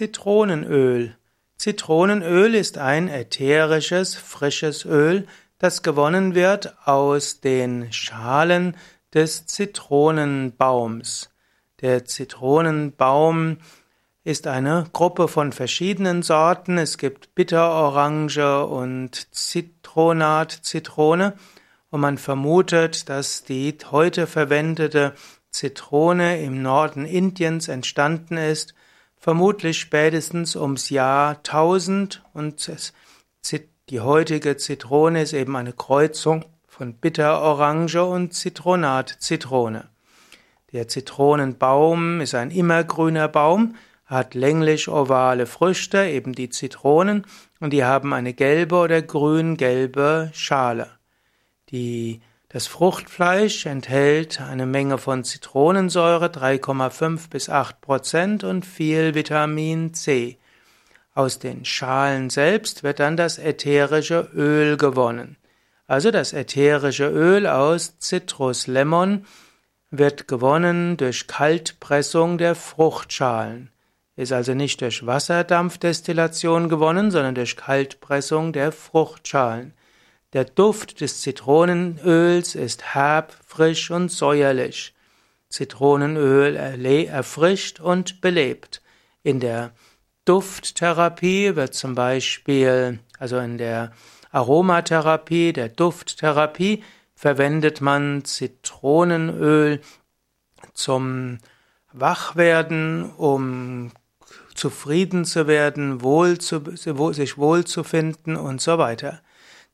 Zitronenöl. Zitronenöl ist ein ätherisches, frisches Öl, das gewonnen wird aus den Schalen des Zitronenbaums. Der Zitronenbaum ist eine Gruppe von verschiedenen Sorten. Es gibt Bitterorange und Zitronat-Zitrone. Und man vermutet, dass die heute verwendete Zitrone im Norden Indiens entstanden ist vermutlich spätestens ums Jahr 1000 und die heutige Zitrone ist eben eine Kreuzung von Bitterorange und Zitronat-Zitrone. Der Zitronenbaum ist ein immergrüner Baum, hat länglich-ovale Früchte, eben die Zitronen, und die haben eine gelbe oder grün-gelbe Schale. Die das Fruchtfleisch enthält eine Menge von Zitronensäure, 3,5 bis 8 Prozent und viel Vitamin C. Aus den Schalen selbst wird dann das ätherische Öl gewonnen. Also das ätherische Öl aus Citruslemon wird gewonnen durch Kaltpressung der Fruchtschalen. Ist also nicht durch Wasserdampfdestillation gewonnen, sondern durch Kaltpressung der Fruchtschalen. Der Duft des Zitronenöls ist herb, frisch und säuerlich. Zitronenöl erfrischt und belebt. In der Dufttherapie wird zum Beispiel, also in der Aromatherapie, der Dufttherapie, verwendet man Zitronenöl zum Wachwerden, um zufrieden zu werden, wohl zu, sich wohlzufinden und so weiter.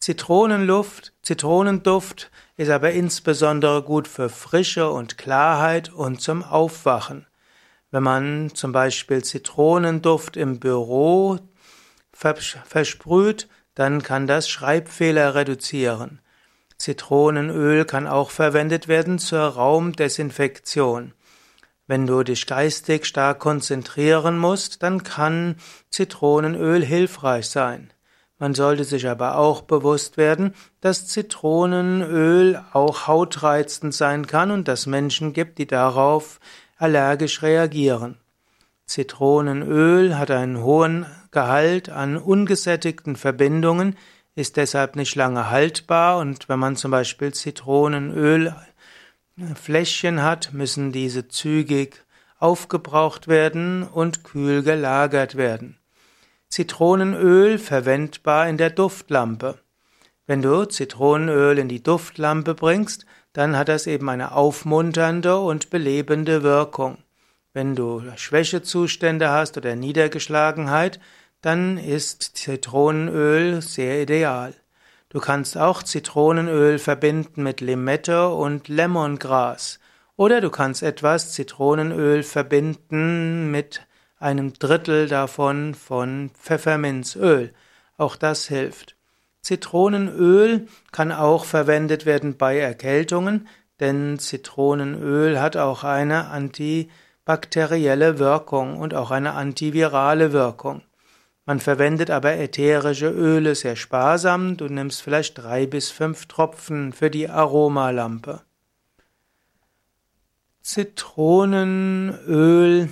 Zitronenluft, Zitronenduft ist aber insbesondere gut für Frische und Klarheit und zum Aufwachen. Wenn man zum Beispiel Zitronenduft im Büro versprüht, dann kann das Schreibfehler reduzieren. Zitronenöl kann auch verwendet werden zur Raumdesinfektion. Wenn du dich geistig stark konzentrieren musst, dann kann Zitronenöl hilfreich sein. Man sollte sich aber auch bewusst werden, dass Zitronenöl auch hautreizend sein kann und dass Menschen gibt, die darauf allergisch reagieren. Zitronenöl hat einen hohen Gehalt an ungesättigten Verbindungen, ist deshalb nicht lange haltbar und wenn man zum Beispiel Zitronenölfläschchen hat, müssen diese zügig aufgebraucht werden und kühl gelagert werden. Zitronenöl verwendbar in der Duftlampe. Wenn du Zitronenöl in die Duftlampe bringst, dann hat das eben eine aufmunternde und belebende Wirkung. Wenn du Schwächezustände hast oder Niedergeschlagenheit, dann ist Zitronenöl sehr ideal. Du kannst auch Zitronenöl verbinden mit Limette und Lemongras. Oder du kannst etwas Zitronenöl verbinden mit einem Drittel davon von Pfefferminzöl. Auch das hilft. Zitronenöl kann auch verwendet werden bei Erkältungen, denn Zitronenöl hat auch eine antibakterielle Wirkung und auch eine antivirale Wirkung. Man verwendet aber ätherische Öle sehr sparsam. Du nimmst vielleicht drei bis fünf Tropfen für die Aromalampe. Zitronenöl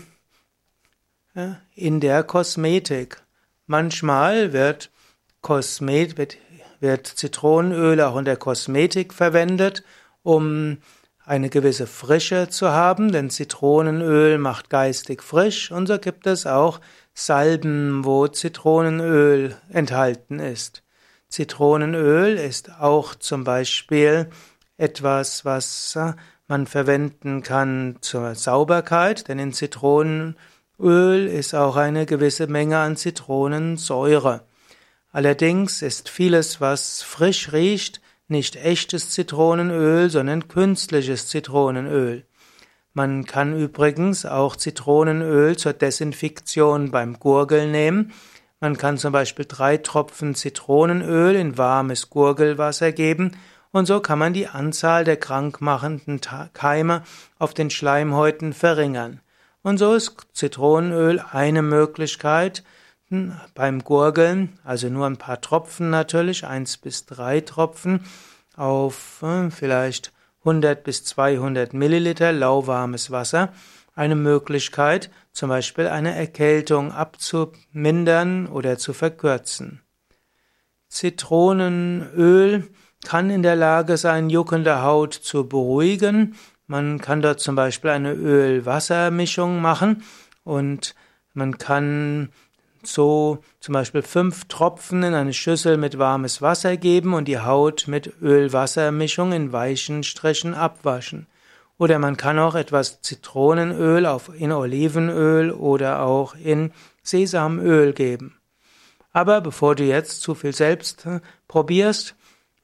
in der Kosmetik. Manchmal wird, Kosmet, wird, wird Zitronenöl auch in der Kosmetik verwendet, um eine gewisse Frische zu haben, denn Zitronenöl macht geistig frisch und so gibt es auch Salben, wo Zitronenöl enthalten ist. Zitronenöl ist auch zum Beispiel etwas, was man verwenden kann zur Sauberkeit, denn in Zitronenöl Öl ist auch eine gewisse Menge an Zitronensäure. Allerdings ist vieles, was frisch riecht, nicht echtes Zitronenöl, sondern künstliches Zitronenöl. Man kann übrigens auch Zitronenöl zur Desinfektion beim Gurgeln nehmen. Man kann zum Beispiel drei Tropfen Zitronenöl in warmes Gurgelwasser geben und so kann man die Anzahl der krankmachenden Keime auf den Schleimhäuten verringern. Und so ist Zitronenöl eine Möglichkeit hm, beim Gurgeln, also nur ein paar Tropfen natürlich, eins bis drei Tropfen auf hm, vielleicht 100 bis 200 Milliliter lauwarmes Wasser eine Möglichkeit, zum Beispiel eine Erkältung abzumindern oder zu verkürzen. Zitronenöl kann in der Lage sein, juckende Haut zu beruhigen. Man kann dort zum Beispiel eine Öl-Wasser-Mischung machen und man kann so zum Beispiel fünf Tropfen in eine Schüssel mit warmes Wasser geben und die Haut mit Öl-Wasser-Mischung in weichen Strichen abwaschen. Oder man kann auch etwas Zitronenöl auf, in Olivenöl oder auch in Sesamöl geben. Aber bevor du jetzt zu viel selbst äh, probierst,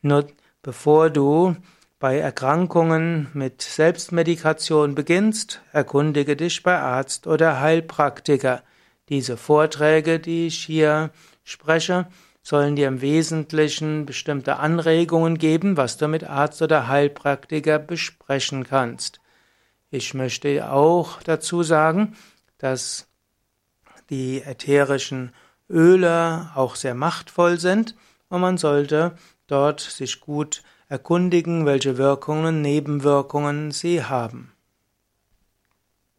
nur bevor du bei Erkrankungen mit Selbstmedikation beginnst, erkundige dich bei Arzt oder Heilpraktiker. Diese Vorträge, die ich hier spreche, sollen dir im Wesentlichen bestimmte Anregungen geben, was du mit Arzt oder Heilpraktiker besprechen kannst. Ich möchte auch dazu sagen, dass die ätherischen Öle auch sehr machtvoll sind und man sollte dort sich gut erkundigen, welche Wirkungen, Nebenwirkungen sie haben.